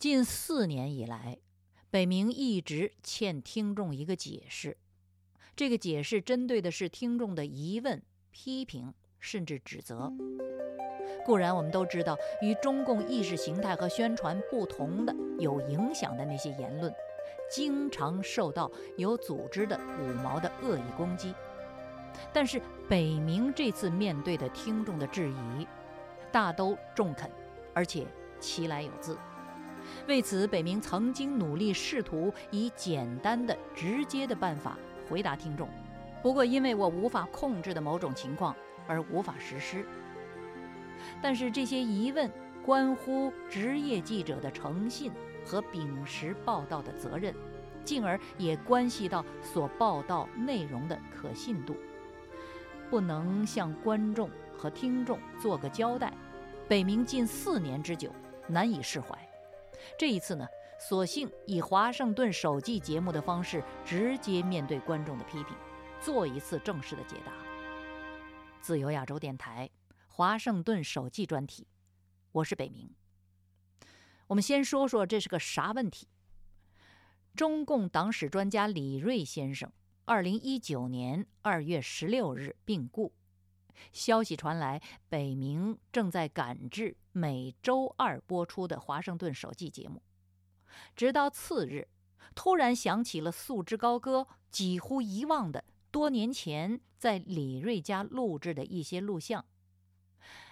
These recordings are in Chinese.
近四年以来，北明一直欠听众一个解释。这个解释针对的是听众的疑问、批评，甚至指责。固然，我们都知道，与中共意识形态和宣传不同的、有影响的那些言论，经常受到有组织的五毛的恶意攻击。但是，北明这次面对的听众的质疑，大都中肯，而且其来有自。为此，北明曾经努力试图以简单的、直接的办法回答听众，不过因为我无法控制的某种情况而无法实施。但是这些疑问关乎职业记者的诚信和秉持报道的责任，进而也关系到所报道内容的可信度。不能向观众和听众做个交代，北明近四年之久难以释怀。这一次呢，索性以华盛顿首季节目的方式直接面对观众的批评，做一次正式的解答。自由亚洲电台华盛顿首季专题，我是北明。我们先说说这是个啥问题。中共党史专家李锐先生。二零一九年二月十六日病故，消息传来，北明正在赶制每周二播出的华盛顿首季节目。直到次日，突然想起了束之高歌几乎遗忘的多年前在李瑞家录制的一些录像，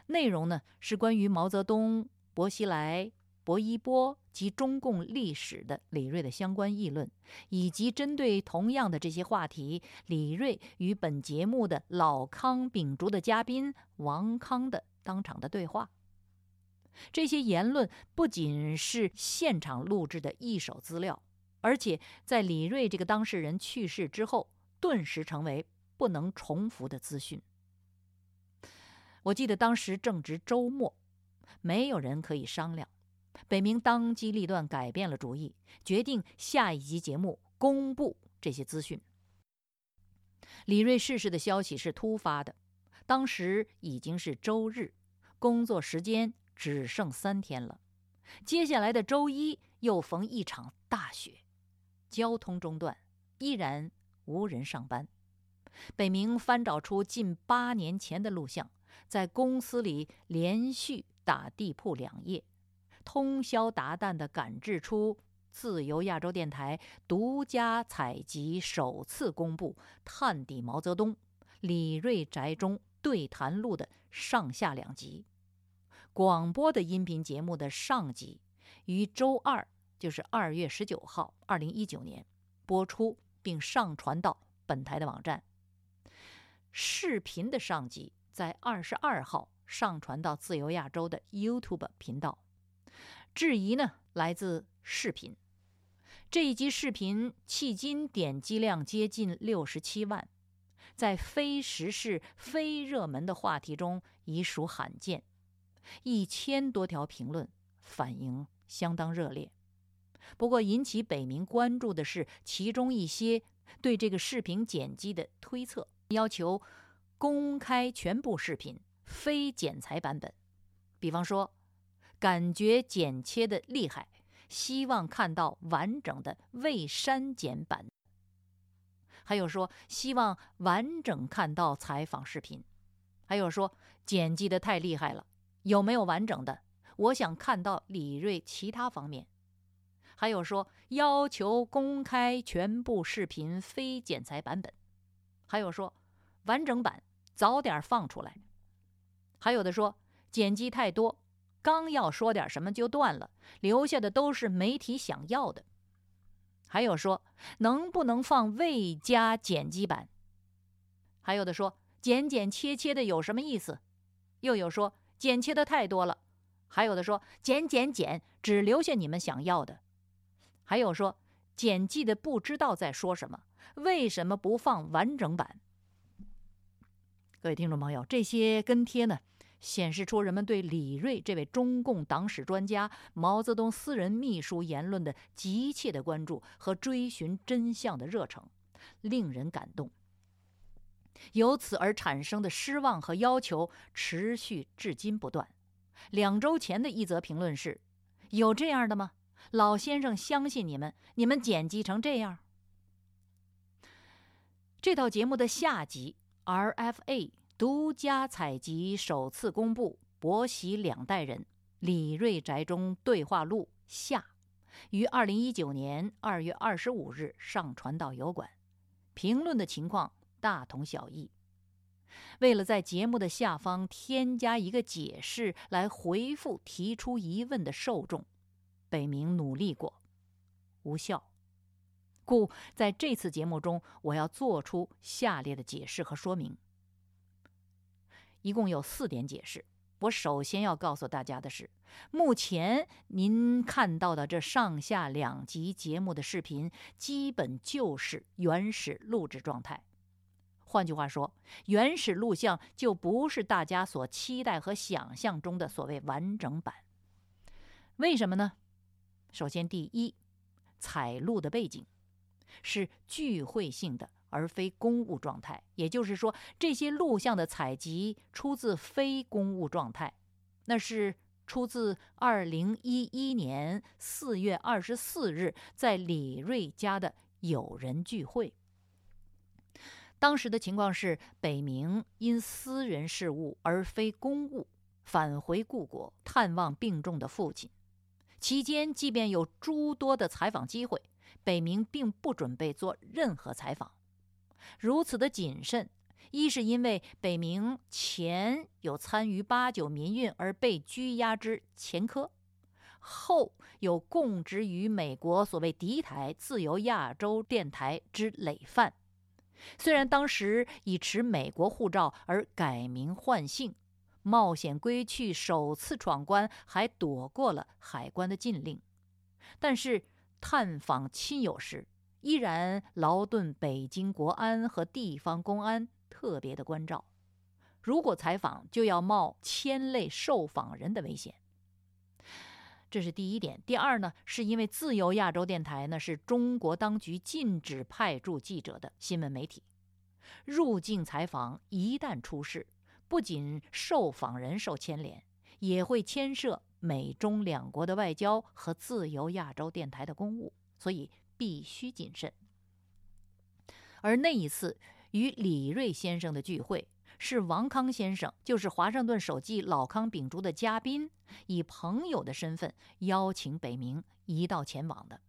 内容呢是关于毛泽东、薄熙来。薄一波及中共历史的李锐的相关议论，以及针对同样的这些话题，李锐与本节目的老康秉烛的嘉宾王康的当场的对话。这些言论不仅是现场录制的一手资料，而且在李锐这个当事人去世之后，顿时成为不能重复的资讯。我记得当时正值周末，没有人可以商量。北明当机立断改变了主意，决定下一集节目公布这些资讯。李瑞逝世的消息是突发的，当时已经是周日，工作时间只剩三天了。接下来的周一又逢一场大雪，交通中断，依然无人上班。北明翻找出近八年前的录像，在公司里连续打地铺两夜。通宵达旦地赶制出自由亚洲电台独家采集、首次公布《探底毛泽东》李瑞宅中对谈录的上下两集。广播的音频节目的上集于周二，就是二月十九号，二零一九年播出，并上传到本台的网站。视频的上集在二十二号上传到自由亚洲的 YouTube 频道。质疑呢，来自视频。这一集视频迄今点击量接近六十七万，在非时事、非热门的话题中已属罕见。一千多条评论，反应相当热烈。不过，引起北明关注的是其中一些对这个视频剪辑的推测，要求公开全部视频，非剪裁版本。比方说。感觉剪切的厉害，希望看到完整的未删减版。还有说希望完整看到采访视频，还有说剪辑的太厉害了，有没有完整的？我想看到李锐其他方面。还有说要求公开全部视频非剪裁版本，还有说完整版早点放出来。还有的说剪辑太多。刚要说点什么就断了，留下的都是媒体想要的。还有说能不能放未加剪辑版？还有的说剪剪切切的有什么意思？又有说剪切的太多了。还有的说剪剪剪，只留下你们想要的。还有说剪辑的不知道在说什么，为什么不放完整版？各位听众朋友，这些跟帖呢？显示出人们对李锐这位中共党史专家、毛泽东私人秘书言论的急切的关注和追寻真相的热诚，令人感动。由此而产生的失望和要求持续至今不断。两周前的一则评论是：“有这样的吗？老先生相信你们，你们剪辑成这样。这道节目的下集，RFA 独家采集，首次公布伯喜两代人李瑞宅中对话录下，于二零一九年二月二十五日上传到油管，评论的情况大同小异。为了在节目的下方添加一个解释来回复提出疑问的受众，北明努力过，无效。故在这次节目中，我要做出下列的解释和说明。一共有四点解释。我首先要告诉大家的是，目前您看到的这上下两集节目的视频，基本就是原始录制状态。换句话说，原始录像就不是大家所期待和想象中的所谓完整版。为什么呢？首先，第一，采录的背景。是聚会性的，而非公务状态。也就是说，这些录像的采集出自非公务状态，那是出自二零一一年四月二十四日在李瑞家的友人聚会。当时的情况是，北明因私人事务而非公务，返回故国探望病重的父亲。期间，即便有诸多的采访机会。北明并不准备做任何采访，如此的谨慎，一是因为北明前有参与八九民运而被拘押之前科，后有供职于美国所谓敌台自由亚洲电台之累犯。虽然当时已持美国护照而改名换姓，冒险归去，首次闯关还躲过了海关的禁令，但是。探访亲友时，依然劳顿北京国安和地方公安特别的关照。如果采访，就要冒牵累受访人的危险。这是第一点。第二呢，是因为自由亚洲电台呢是中国当局禁止派驻记者的新闻媒体，入境采访一旦出事，不仅受访人受牵连，也会牵涉。美中两国的外交和自由亚洲电台的公务，所以必须谨慎。而那一次与李瑞先生的聚会，是王康先生，就是华盛顿首记老康秉烛的嘉宾，以朋友的身份邀请北明一道前往的。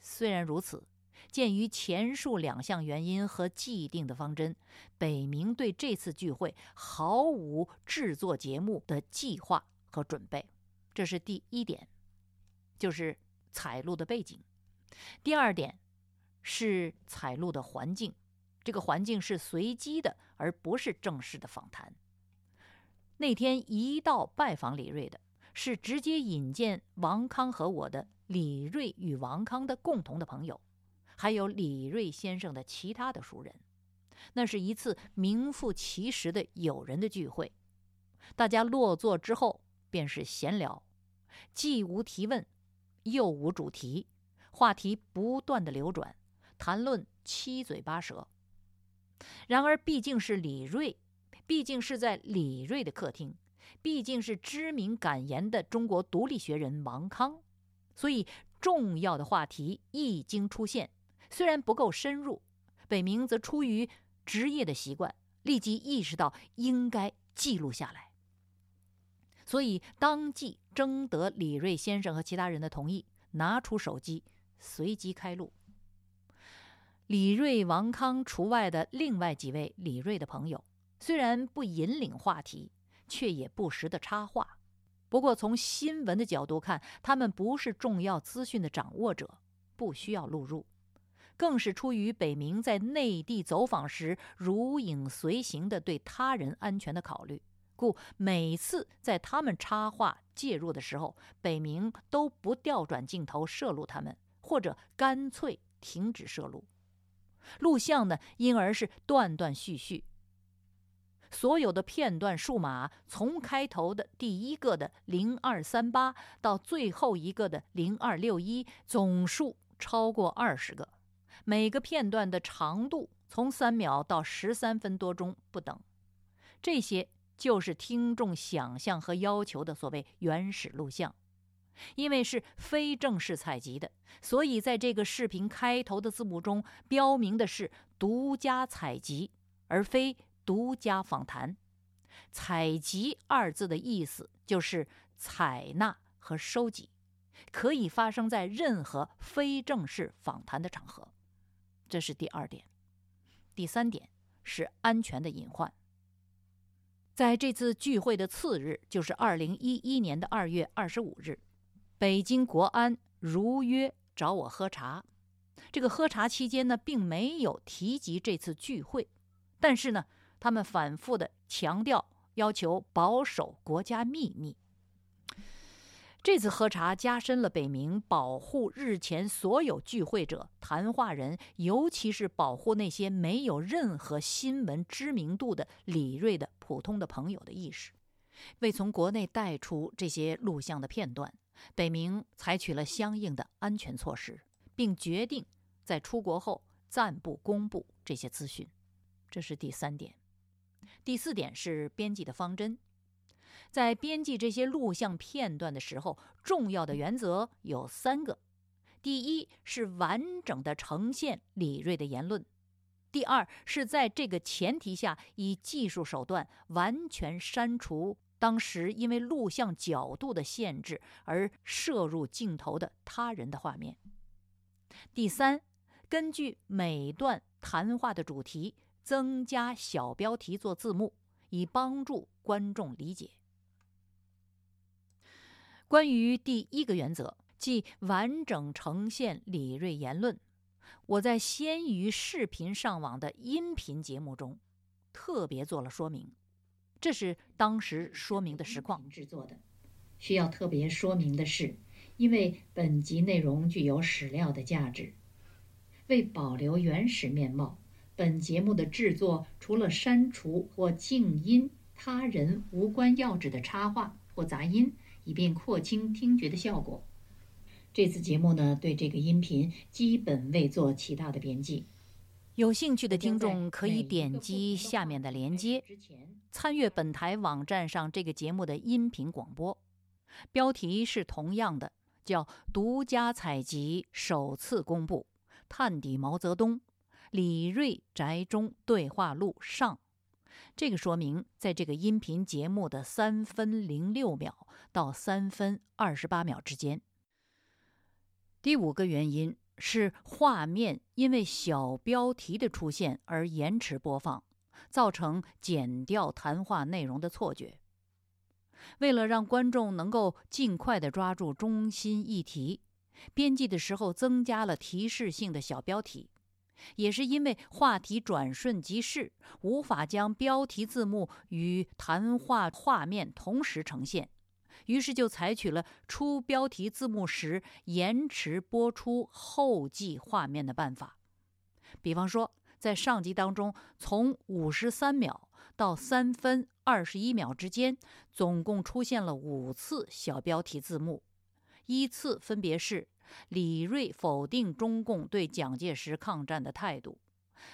虽然如此，鉴于前述两项原因和既定的方针，北明对这次聚会毫无制作节目的计划。和准备，这是第一点，就是采录的背景。第二点是采录的环境，这个环境是随机的，而不是正式的访谈。那天一到拜访李瑞的，是直接引荐王康和我的李瑞与王康的共同的朋友，还有李瑞先生的其他的熟人。那是一次名副其实的友人的聚会。大家落座之后。便是闲聊，既无提问，又无主题，话题不断的流转，谈论七嘴八舌。然而，毕竟是李锐，毕竟是在李锐的客厅，毕竟是知名敢言的中国独立学人王康，所以重要的话题一经出现，虽然不够深入，北明则出于职业的习惯，立即意识到应该记录下来。所以，当即征得李瑞先生和其他人的同意，拿出手机，随即开路。李瑞、王康除外的另外几位李瑞的朋友，虽然不引领话题，却也不时的插话。不过，从新闻的角度看，他们不是重要资讯的掌握者，不需要录入，更是出于北明在内地走访时如影随形的对他人安全的考虑。故每次在他们插话介入的时候，北明都不调转镜头摄录他们，或者干脆停止摄录。录像呢，因而是断断续续。所有的片段数码，从开头的第一个的零二三八到最后一个的零二六一，总数超过二十个。每个片段的长度从三秒到十三分多钟不等。这些。就是听众想象和要求的所谓原始录像，因为是非正式采集的，所以在这个视频开头的字幕中标明的是独家采集，而非独家访谈。采集二字的意思就是采纳和收集，可以发生在任何非正式访谈的场合。这是第二点。第三点是安全的隐患。在这次聚会的次日，就是二零一一年的二月二十五日。北京国安如约找我喝茶，这个喝茶期间呢，并没有提及这次聚会，但是呢，他们反复的强调要求保守国家秘密。这次喝茶加深了北明保护日前所有聚会者、谈话人，尤其是保护那些没有任何新闻知名度的李锐的普通的朋友的意识，为从国内带出这些录像的片段。北明采取了相应的安全措施，并决定在出国后暂不公布这些资讯。这是第三点。第四点是编辑的方针。在编辑这些录像片段的时候，重要的原则有三个：第一是完整的呈现李锐的言论；第二是在这个前提下，以技术手段完全删除。当时因为录像角度的限制而摄入镜头的他人的画面。第三，根据每段谈话的主题增加小标题做字幕，以帮助观众理解。关于第一个原则，即完整呈现李锐言论，我在先于视频上网的音频节目中特别做了说明。这是当时说明的实况制作的。需要特别说明的是，因为本集内容具有史料的价值，为保留原始面貌，本节目的制作除了删除或静音他人无关要旨的插话或杂音，以便扩清听觉的效果。这次节目呢，对这个音频基本未做其他的编辑。有兴趣的听众可以点击下面的连接，参阅本台网站上这个节目的音频广播。标题是同样的，叫“独家采集，首次公布，探底毛泽东，李瑞宅中对话录上”。这个说明在这个音频节目的三分零六秒到三分二十八秒之间。第五个原因。是画面因为小标题的出现而延迟播放，造成剪掉谈话内容的错觉。为了让观众能够尽快地抓住中心议题，编辑的时候增加了提示性的小标题。也是因为话题转瞬即逝，无法将标题字幕与谈话画面同时呈现。于是就采取了出标题字幕时延迟播出后记画面的办法。比方说，在上集当中，从五十三秒到三分二十一秒之间，总共出现了五次小标题字幕，依次分别是李锐否定中共对蒋介石抗战的态度，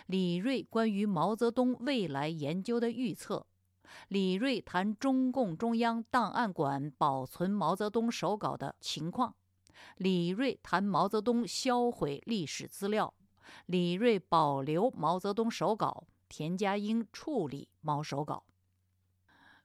李锐关于毛泽东未来研究的预测。李瑞谈中共中央档案馆保存毛泽东手稿的情况，李瑞谈毛泽东销毁历史资料，李瑞保留毛泽东手稿，田家英处理毛手稿。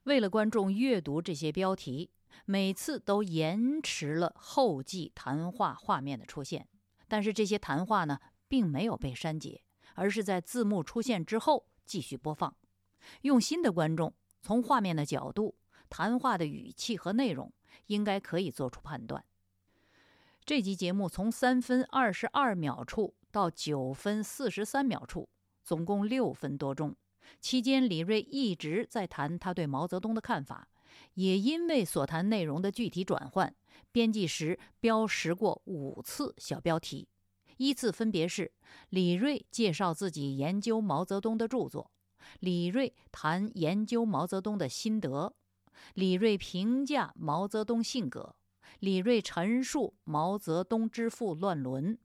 为了观众阅读这些标题，每次都延迟了后记谈话画面的出现，但是这些谈话呢，并没有被删节，而是在字幕出现之后继续播放。用心的观众从画面的角度、谈话的语气和内容，应该可以做出判断。这集节目从三分二十二秒处到九分四十三秒处，总共六分多钟。期间，李锐一直在谈他对毛泽东的看法，也因为所谈内容的具体转换，编辑时标识过五次小标题，依次分别是：李锐介绍自己研究毛泽东的著作。李锐谈研究毛泽东的心得，李锐评价毛泽东性格，李锐陈述毛泽东之父乱伦，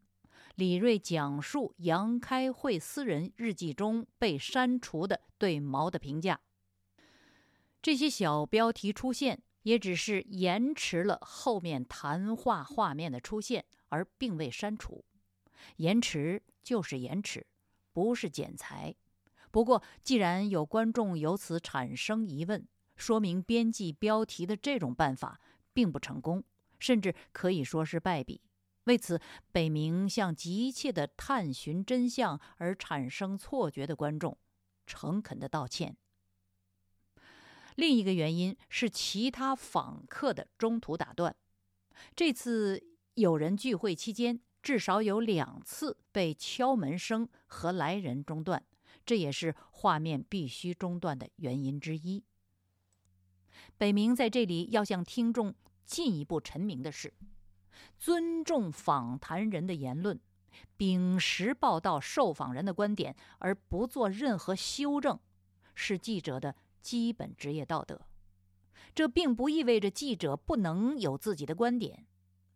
李锐讲述杨开慧私人日记中被删除的对毛的评价。这些小标题出现，也只是延迟了后面谈话画面的出现，而并未删除。延迟就是延迟，不是剪裁。不过，既然有观众由此产生疑问，说明编辑标题的这种办法并不成功，甚至可以说是败笔。为此，北明向急切的探寻真相而产生错觉的观众，诚恳的道歉。另一个原因是其他访客的中途打断。这次有人聚会期间，至少有两次被敲门声和来人中断。这也是画面必须中断的原因之一。北明在这里要向听众进一步陈明的是：尊重访谈人的言论，秉实报道受访人的观点，而不做任何修正，是记者的基本职业道德。这并不意味着记者不能有自己的观点，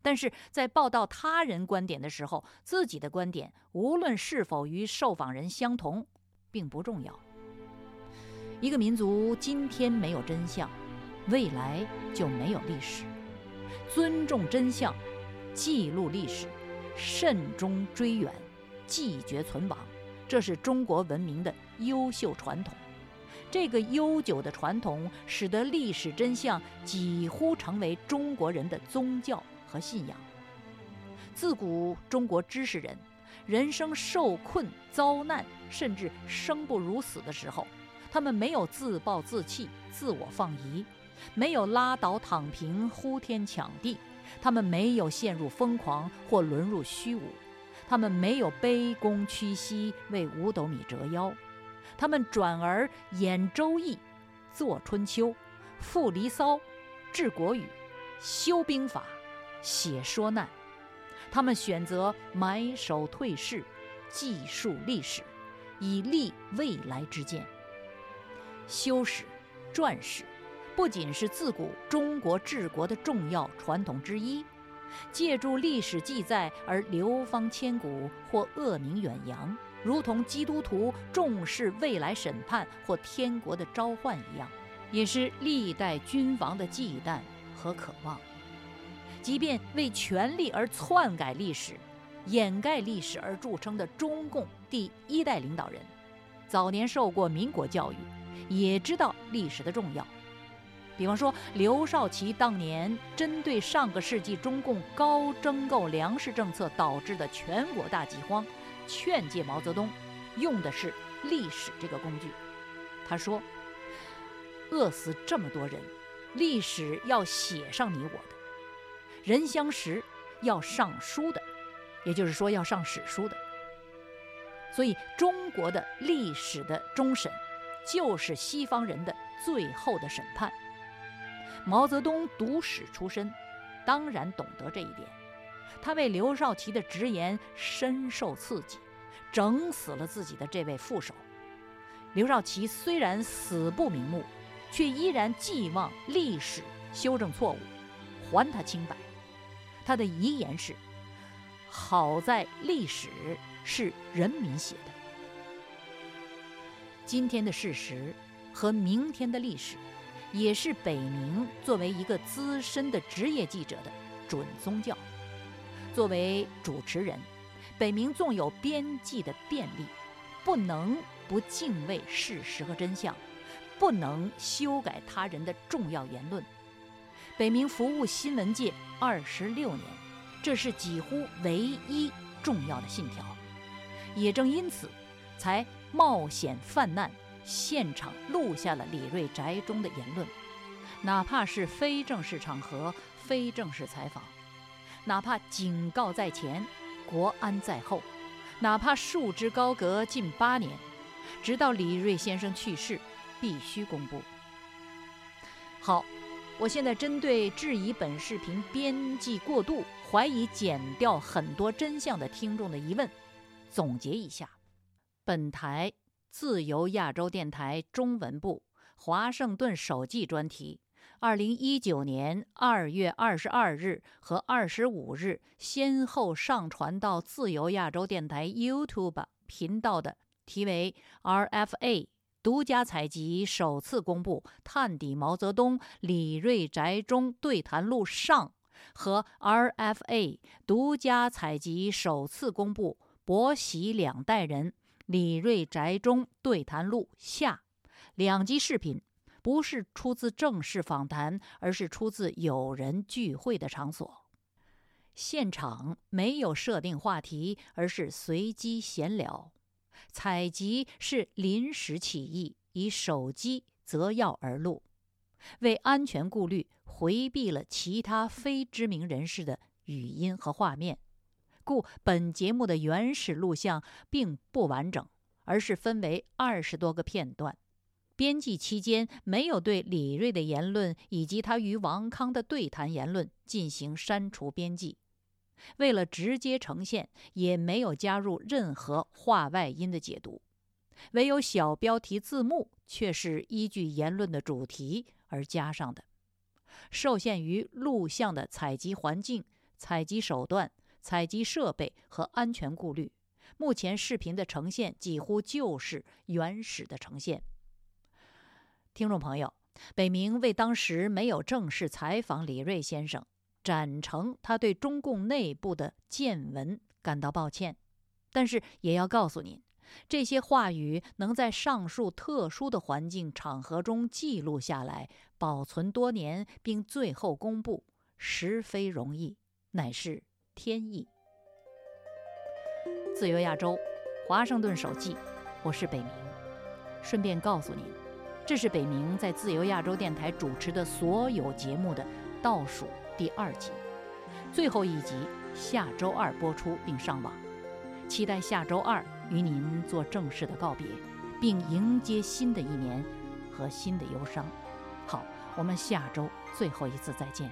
但是在报道他人观点的时候，自己的观点无论是否与受访人相同。并不重要。一个民族今天没有真相，未来就没有历史。尊重真相，记录历史，慎终追远，继绝存亡，这是中国文明的优秀传统。这个悠久的传统，使得历史真相几乎成为中国人的宗教和信仰。自古中国知识人。人生受困、遭难，甚至生不如死的时候，他们没有自暴自弃、自我放逸，没有拉倒躺平、呼天抢地，他们没有陷入疯狂或沦入虚无，他们没有卑躬屈膝为五斗米折腰，他们转而演《周易》、作《春秋》、赋《离骚》、治国语、修兵法、写说难。他们选择埋首退市，记述历史，以立未来之见。修史、传史，不仅是自古中国治国的重要传统之一，借助历史记载而流芳千古或恶名远扬，如同基督徒重视未来审判或天国的召唤一样，也是历代君王的忌惮和渴望。即便为权力而篡改历史、掩盖历史而著称的中共第一代领导人，早年受过民国教育，也知道历史的重要。比方说，刘少奇当年针对上个世纪中共高征购粮食政策导致的全国大饥荒，劝诫毛泽东，用的是历史这个工具。他说：“饿死这么多人，历史要写上你我的。”人相识要上书的，也就是说要上史书的。所以中国的历史的终审，就是西方人的最后的审判。毛泽东读史出身，当然懂得这一点。他为刘少奇的直言深受刺激，整死了自己的这位副手。刘少奇虽然死不瞑目，却依然寄望历史修正错误，还他清白。他的遗言是：“好在历史是人民写的。今天的事实和明天的历史，也是北明作为一个资深的职业记者的准宗教。作为主持人，北明纵有编辑的便利，不能不敬畏事实和真相，不能修改他人的重要言论。”北明服务新闻界二十六年，这是几乎唯一重要的信条。也正因此，才冒险犯难，现场录下了李瑞宅中的言论，哪怕是非正式场合、非正式采访，哪怕警告在前，国安在后，哪怕束之高阁近八年，直到李瑞先生去世，必须公布。好。我现在针对质疑本视频编辑过度、怀疑剪掉很多真相的听众的疑问，总结一下：本台自由亚洲电台中文部华盛顿首季专题，二零一九年二月二十二日和二十五日先后上传到自由亚洲电台 YouTube 频道的，题为 “RFA 独家采集首次公布《探底毛泽东李瑞宅中对谈录上》和 RFA 独家采集首次公布《伯喜两代人李瑞宅中对谈录下》两集视频，不是出自正式访谈，而是出自友人聚会的场所。现场没有设定话题，而是随机闲聊。采集是临时起意，以手机择要而录，为安全顾虑，回避了其他非知名人士的语音和画面，故本节目的原始录像并不完整，而是分为二十多个片段。编辑期间没有对李锐的言论以及他与王康的对谈言论进行删除编辑。为了直接呈现，也没有加入任何话外音的解读，唯有小标题字幕却是依据言论的主题而加上的。受限于录像的采集环境、采集手段、采集设备和安全顾虑，目前视频的呈现几乎就是原始的呈现。听众朋友，北明为当时没有正式采访李瑞先生。展成他对中共内部的见闻感到抱歉，但是也要告诉您，这些话语能在上述特殊的环境场合中记录下来、保存多年，并最后公布，实非容易，乃是天意。自由亚洲，华盛顿手记，我是北明。顺便告诉您，这是北明在自由亚洲电台主持的所有节目的倒数。第二集，最后一集下周二播出并上网，期待下周二与您做正式的告别，并迎接新的一年和新的忧伤。好，我们下周最后一次再见。